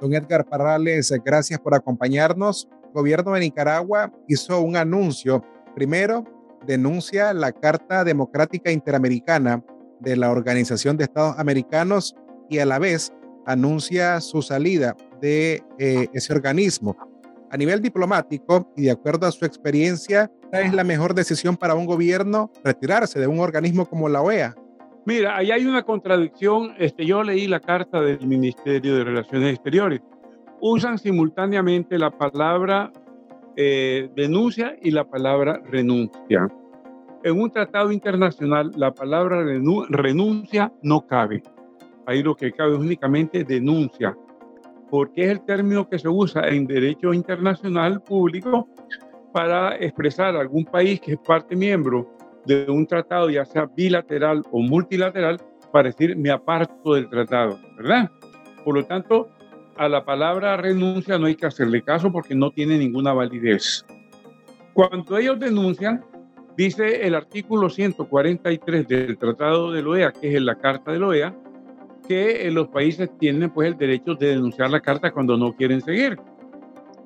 Don Edgar Parrales, gracias por acompañarnos. El gobierno de Nicaragua hizo un anuncio. Primero, denuncia la Carta Democrática Interamericana de la Organización de Estados Americanos y a la vez anuncia su salida de eh, ese organismo. A nivel diplomático y de acuerdo a su experiencia, es la mejor decisión para un gobierno retirarse de un organismo como la OEA? Mira, ahí hay una contradicción. Este, yo leí la carta del Ministerio de Relaciones Exteriores. Usan simultáneamente la palabra eh, denuncia y la palabra renuncia. En un tratado internacional, la palabra renuncia no cabe. Ahí lo que cabe es únicamente denuncia, porque es el término que se usa en derecho internacional público para expresar a algún país que es parte miembro de un tratado, ya sea bilateral o multilateral, para decir me aparto del tratado, ¿verdad? Por lo tanto, a la palabra renuncia no hay que hacerle caso porque no tiene ninguna validez. Cuando ellos denuncian, dice el artículo 143 del Tratado de la OEA, que es la Carta de la OEA, que los países tienen pues el derecho de denunciar la carta cuando no quieren seguir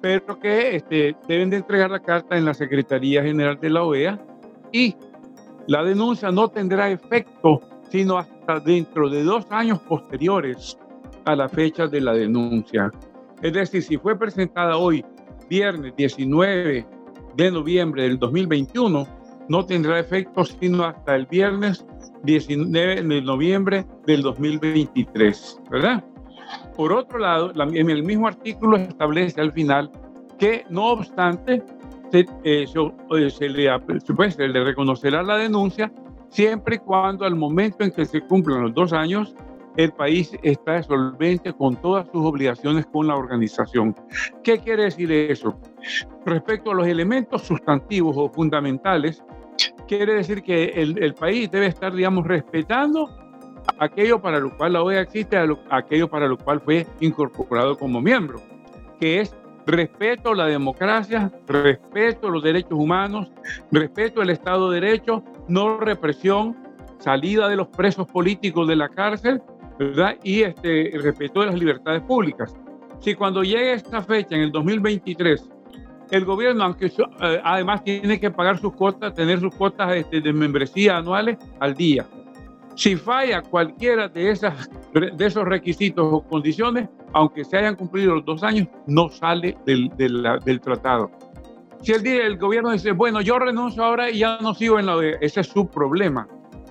pero que este, deben de entregar la carta en la Secretaría General de la OEA y la denuncia no tendrá efecto sino hasta dentro de dos años posteriores a la fecha de la denuncia. Es decir, si fue presentada hoy, viernes 19 de noviembre del 2021, no tendrá efecto sino hasta el viernes 19 de noviembre del 2023, ¿verdad? Por otro lado, en el mismo artículo establece al final que no obstante se, eh, eh, se, le, se, le, reconocerá la denuncia siempre y cuando al momento en que se cumplan los dos años el país está solvente con todas sus obligaciones con la organización. ¿Qué quiere decir eso? Respecto a los elementos sustantivos o fundamentales, quiere decir que el, el país debe estar, digamos, respetando aquello para lo cual la OEA existe, aquello para lo cual fue incorporado como miembro, que es respeto a la democracia, respeto a los derechos humanos, respeto al Estado de Derecho, no represión, salida de los presos políticos de la cárcel, ¿verdad? Y este, respeto de las libertades públicas. Si cuando llegue esta fecha, en el 2023, el gobierno, aunque eh, además tiene que pagar sus cuotas, tener sus cuotas este, de membresía anuales al día, si falla cualquiera de, esas, de esos requisitos o condiciones, aunque se hayan cumplido los dos años, no sale del, del, tratado. Si el, el gobierno dice, bueno, yo renuncio ahora y ya no sigo en la OEA, ese es su problema,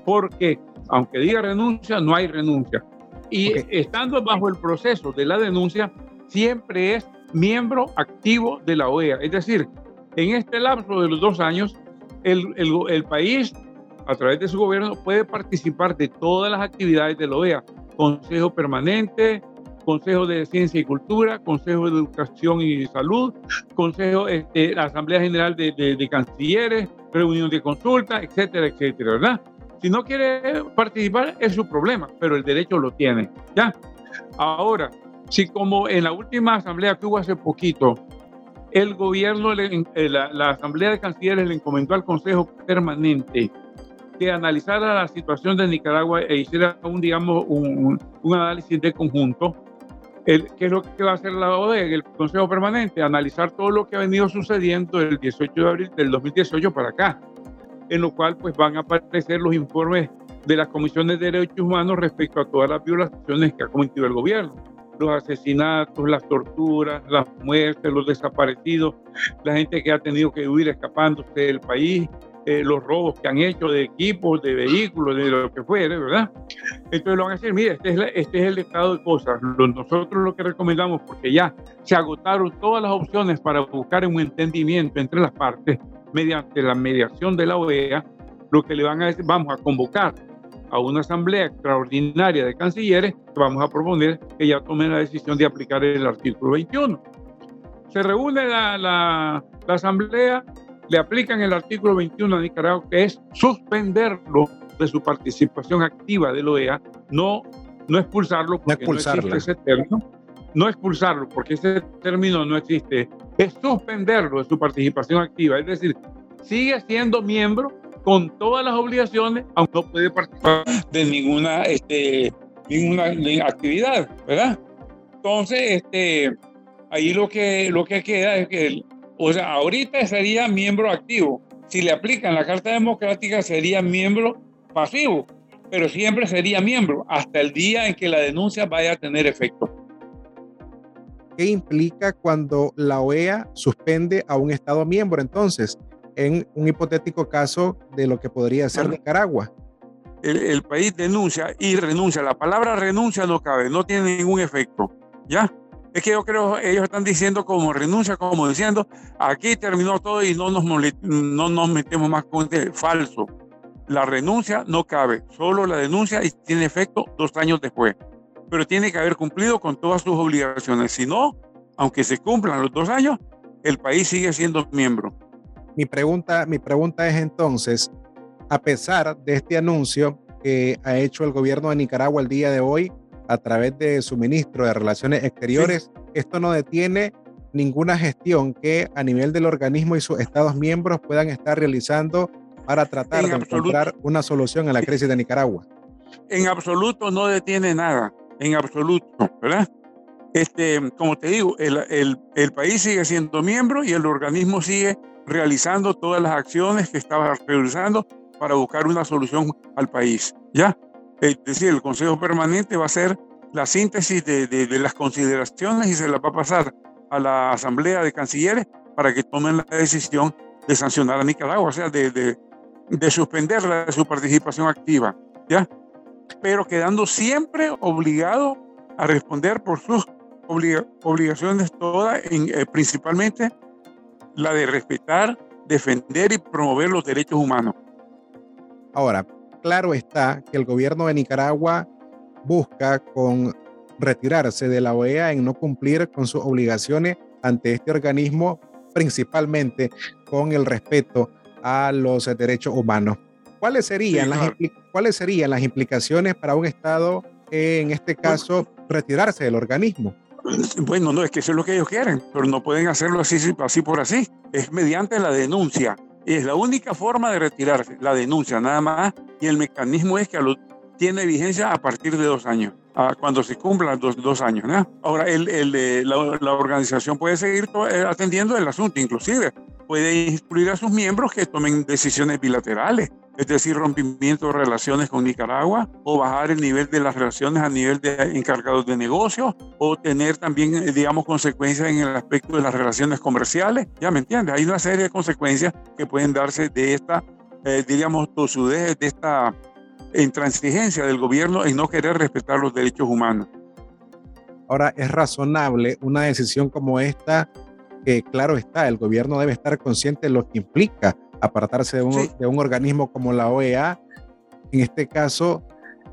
porque aunque diga renuncia, no hay renuncia. Y estando bajo el proceso de la denuncia, siempre es miembro activo de la OEA. Es decir, en este lapso de los dos años, el, el, el país a través de su gobierno puede participar de todas las actividades de la OEA, Consejo Permanente, Consejo de Ciencia y Cultura, Consejo de Educación y Salud, Consejo, este, la Asamblea General de, Cancilleres, reunión de consulta, etcétera, etcétera, ¿verdad? Si no quiere participar es su problema, pero el derecho lo tiene, ¿ya? Ahora, si como en la última asamblea que hubo hace poquito, el gobierno, eh, la, la Asamblea de Cancilleres le encomendó al Consejo Permanente que analizara la situación de Nicaragua e hiciera un, digamos, un, un análisis de conjunto. El, ¿Qué es lo que va a hacer la ODE, el Consejo Permanente? Analizar todo lo que ha venido sucediendo del 18 de abril del 2018 para acá, en lo cual pues van a aparecer los informes de las comisiones de derechos humanos respecto a todas las violaciones que ha cometido el gobierno los asesinatos, las torturas, las muertes, los desaparecidos, la gente que ha tenido que huir escapándose del país, eh, los robos que han hecho de equipos, de vehículos, de lo que fuere, ¿verdad? Entonces lo van a decir, mire, este es, este es el estado de cosas. nosotros lo que recomendamos, porque ya se agotaron todas las opciones para buscar un entendimiento entre las partes mediante la mediación de la OEA, lo que le van a decir, vamos a convocar a una asamblea extraordinaria de cancilleres, vamos a proponer que ya tomen la decisión de aplicar el artículo 21. Se reúne la, la, la asamblea, le aplican el artículo 21 a Nicaragua, que es suspenderlo de su participación activa de la OEA, no, no expulsarlo, porque no, existe ese término, no expulsarlo, porque ese término no existe, es suspenderlo de su participación activa, es decir, sigue siendo miembro con todas las obligaciones, aunque no puede participar de ninguna, este, ninguna actividad, ¿verdad? Entonces, este, ahí lo que, lo que queda es que, o sea, ahorita sería miembro activo. Si le aplican la Carta Democrática, sería miembro pasivo, pero siempre sería miembro hasta el día en que la denuncia vaya a tener efecto. ¿Qué implica cuando la OEA suspende a un Estado miembro entonces? En un hipotético caso de lo que podría ser Nicaragua. El, el, país denuncia y renuncia. La palabra renuncia no cabe, no tiene ningún efecto. ¿Ya? Es que yo creo, ellos están diciendo como renuncia, como diciendo, aquí terminó todo y no nos, no nos metemos más con este falso. La renuncia no cabe, solo la denuncia y tiene efecto dos años después. Pero tiene que haber cumplido con todas sus obligaciones. Si no, aunque se cumplan los dos años, el país sigue siendo miembro. Mi pregunta, mi pregunta es entonces, a pesar de este anuncio que ha hecho el gobierno de Nicaragua el día de hoy, a través de su ministro de Relaciones Exteriores. Esto no detiene ninguna gestión que a nivel del organismo y sus estados miembros puedan estar realizando para tratar de encontrar una solución a la crisis de Nicaragua. En absoluto no detiene nada, en absoluto, ¿verdad? Este, como te digo, el, el, el país sigue siendo miembro y el organismo sigue realizando todas las acciones que estaba realizando para buscar una solución al país, ¿ya? Es decir, el Consejo Permanente va a ser la síntesis de, de, las consideraciones y se la va a pasar a la Asamblea de Cancilleres para que tomen la decisión de sancionar a Nicaragua, o sea, de, de, su participación activa, ¿ya? Pero quedando siempre obligado a responder por sus obligaciones todas, eh, principalmente la de respetar, defender y promover los derechos humanos. Ahora, claro está que el gobierno de Nicaragua busca con retirarse de la OEA en no cumplir con sus obligaciones ante este organismo, principalmente con el respeto a los derechos humanos. ¿Cuáles serían, las, ¿cuáles serían las implicaciones para un Estado, en este caso, retirarse del organismo? Bueno, no, es que eso es lo que ellos quieren, pero no pueden hacerlo así, así por así. Es mediante la denuncia. Es la única forma de retirarse, la denuncia, nada más. Y el mecanismo es que tiene vigencia a partir de dos años, a cuando se cumplan dos, dos años. Ahora, el, el, eh, la, la, organización puede seguir eh, atendiendo el asunto, inclusive puede instruir a sus miembros que tomen decisiones bilaterales es decir, rompimiento de relaciones con Nicaragua, o bajar el nivel de las relaciones a nivel de encargados de negocios, o tener también, eh, digamos, consecuencias en el aspecto de las relaciones comerciales. Ya me entiendes, hay una serie de consecuencias que pueden darse de esta, eh, diríamos, tosudez, de esta intransigencia del gobierno en no querer respetar los derechos humanos. Ahora, es razonable una decisión como esta, que claro está, el gobierno debe estar consciente de lo que implica apartarse de un, de un organismo como la OEA. En este caso,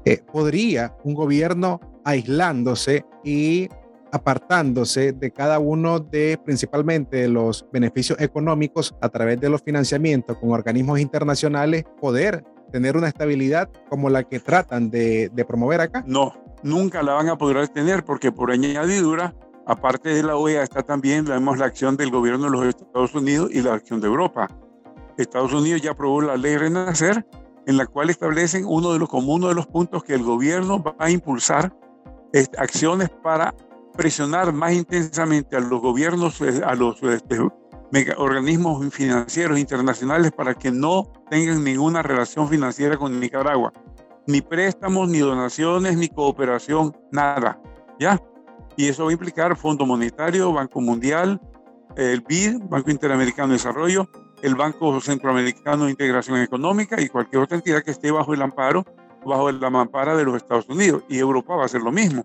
eh, podría un gobierno aislándose y apartándose de cada uno de principalmente los beneficios económicos a través de los financiamientos con organismos internacionales, poder tener una estabilidad como la que tratan de, de promover acá? No, nunca la van a poder tener porque por añadidura, aparte de la OEA, está también vemos la acción del gobierno de los Estados Unidos y la acción de Europa. Estados Unidos ya aprobó la ley Renacer, en la cual establecen uno de los, como uno de los puntos que el gobierno va a impulsar acciones para presionar más intensamente a los gobiernos, eh, a los este, organismos financieros internacionales para que no tengan ninguna relación financiera con Nicaragua. Ni préstamos, ni donaciones, ni cooperación, nada. ¿Ya? Y eso va a implicar Fondo Monetario, Banco Mundial, el BID, Banco Interamericano de Desarrollo, el Banco Centroamericano de Integración Económica y cualquier otra entidad que esté bajo el amparo, bajo la mampara de los Estados Unidos. Y Europa va a hacer lo mismo.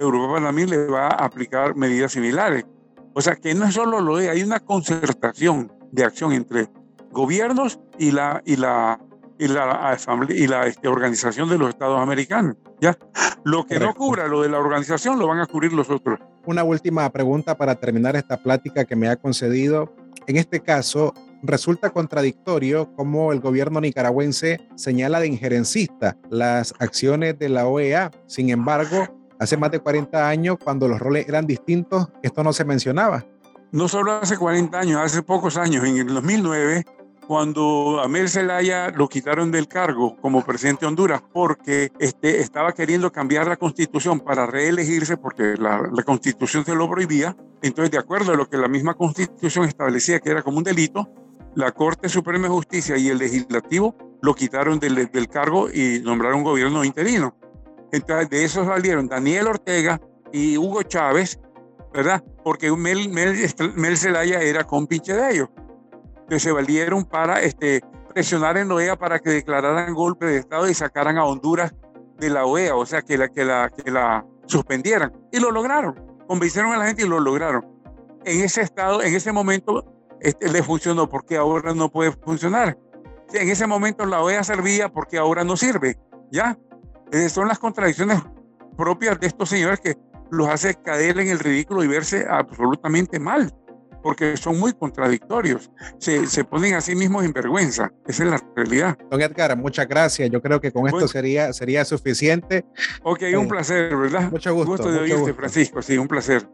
Europa también le va a aplicar medidas similares. O sea que no es solo lo de, hay una concertación de acción entre gobiernos y la, y la, y la, y la este, organización de los Estados americanos. ¿ya? Lo que no cubra lo de la organización lo van a cubrir los otros. Una última pregunta para terminar esta plática que me ha concedido. En este caso, resulta contradictorio como el gobierno nicaragüense señala de injerencista las acciones de la OEA. Sin embargo, hace más de 40 años, cuando los roles eran distintos, esto no se mencionaba. No solo hace 40 años, hace pocos años, en el 2009, cuando a Mel Zelaya lo quitaron del cargo como presidente de Honduras porque este, estaba queriendo cambiar la constitución para reelegirse porque la, constitución se lo prohibía. Entonces, de acuerdo a lo que la misma constitución establecía que era como un delito, la Corte Suprema de Justicia y el Legislativo lo quitaron del, del cargo y nombraron un gobierno interino. Entonces, de eso salieron Daniel Ortega y Hugo Chávez, ¿verdad? Porque Mel, Mel, Mel Zelaya era compinche de ellos que se valieron para este, presionar en la OEA para que declararan golpe de Estado y sacaran a Honduras de la OEA, o sea, que la, que la, que la suspendieran. Y lo lograron. Convencieron a la gente y lo lograron. En ese estado, en ese momento, este, le funcionó porque ahora no puede funcionar. En ese momento la OEA servía porque ahora no sirve. ¿Ya? son las contradicciones propias de estos señores que los hace caer en el ridículo y verse absolutamente mal porque son muy contradictorios. Se, se ponen a sí mismos en vergüenza. Esa es la realidad. Don Edgar, muchas gracias. Yo creo que con esto sería, sería suficiente. Ok, un eh, placer, ¿verdad? Mucho gusto. Gusto de oírte, Francisco. Sí, un placer.